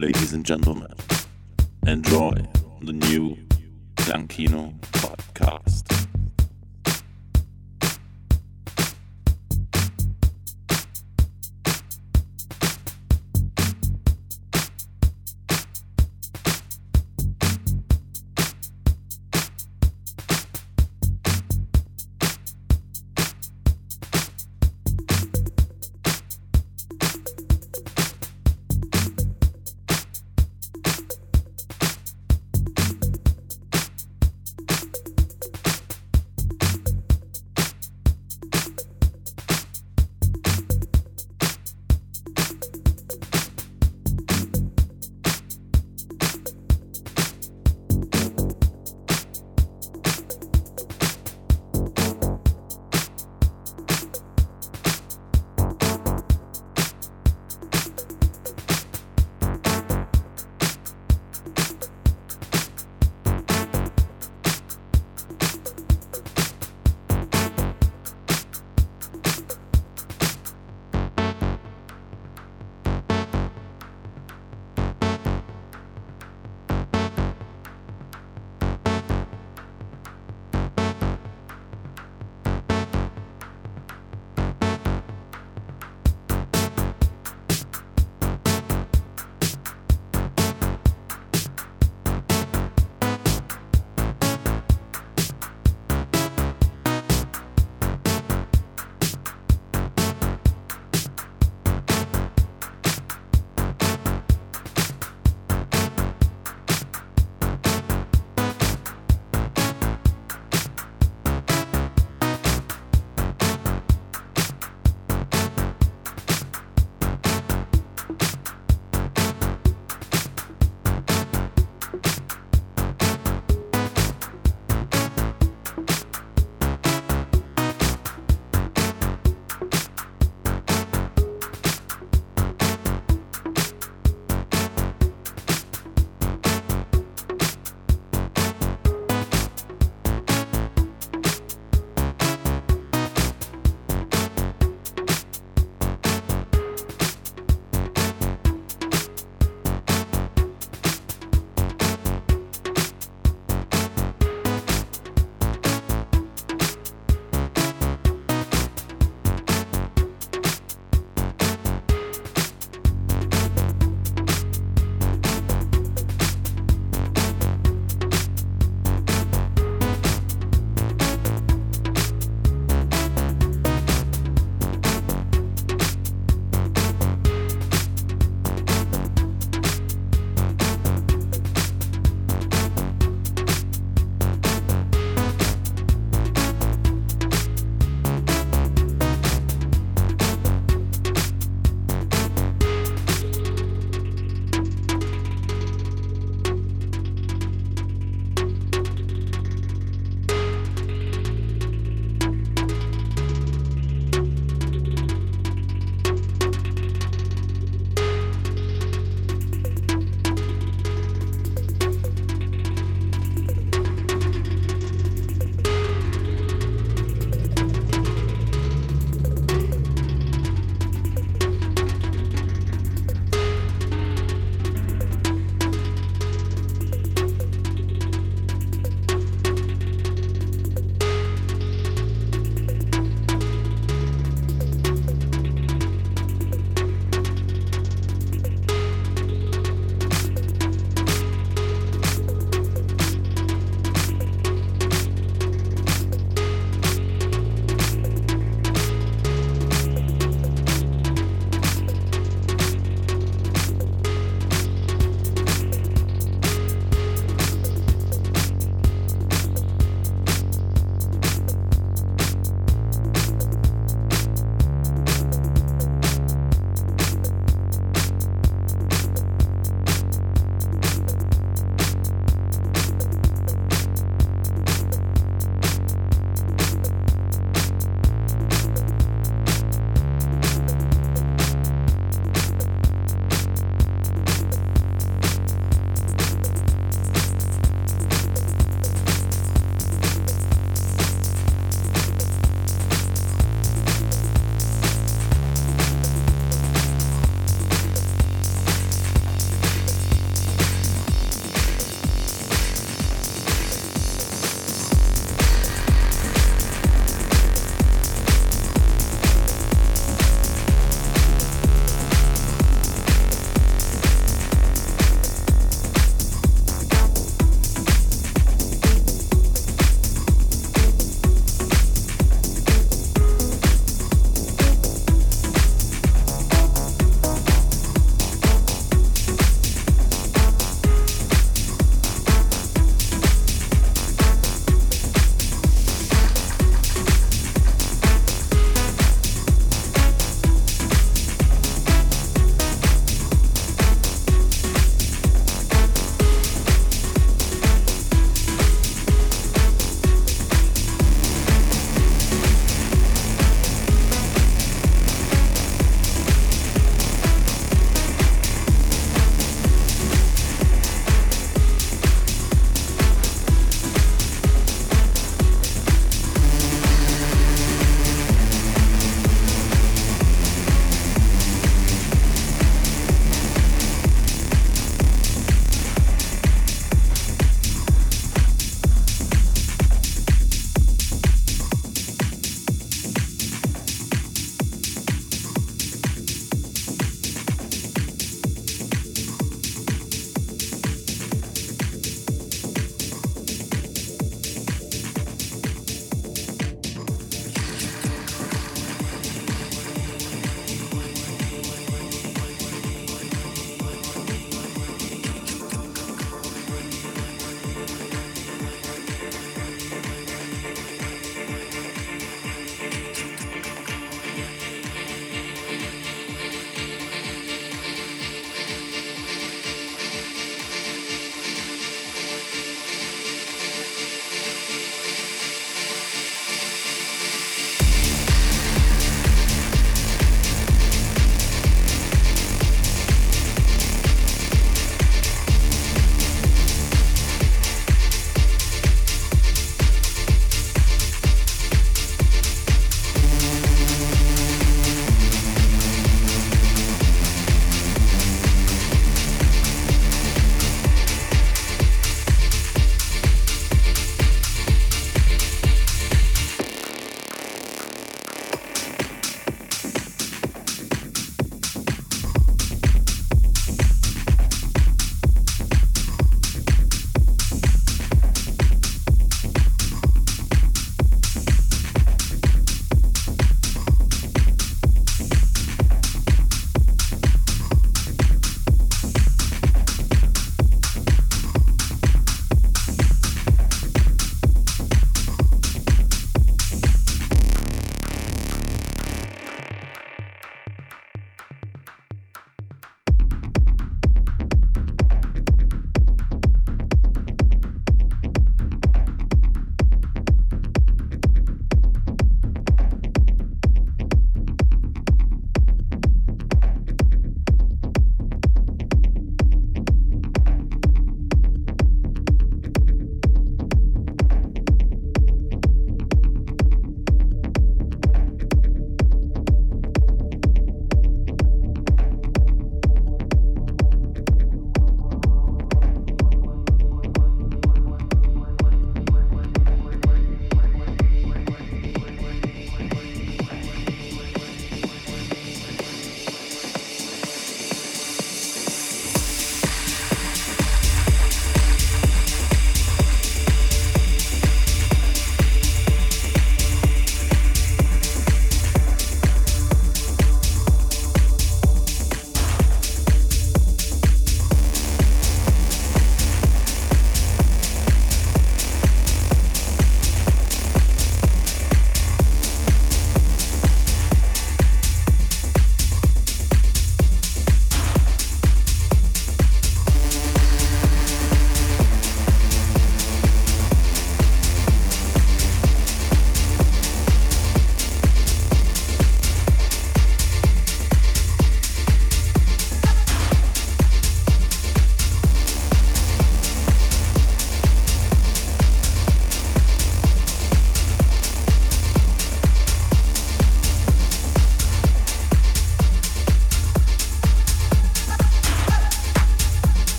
ladies and gentlemen, enjoy the new Clankino podcast.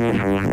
Mm-hmm.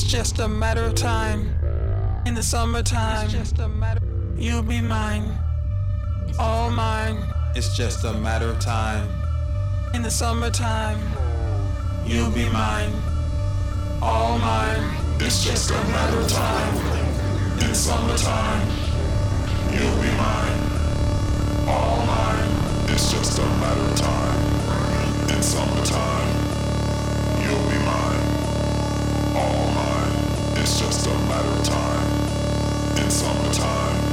It's just a matter. Of time. In the summertime you'll be mine, all mine. It's just a matter of time. In the summertime, you'll be mine, all mine. It's just a matter of time. In summertime, you'll be mine, all mine. It's just a matter of time. In summertime, It's just a matter of time in summertime.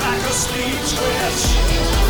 Like a sleep twitch.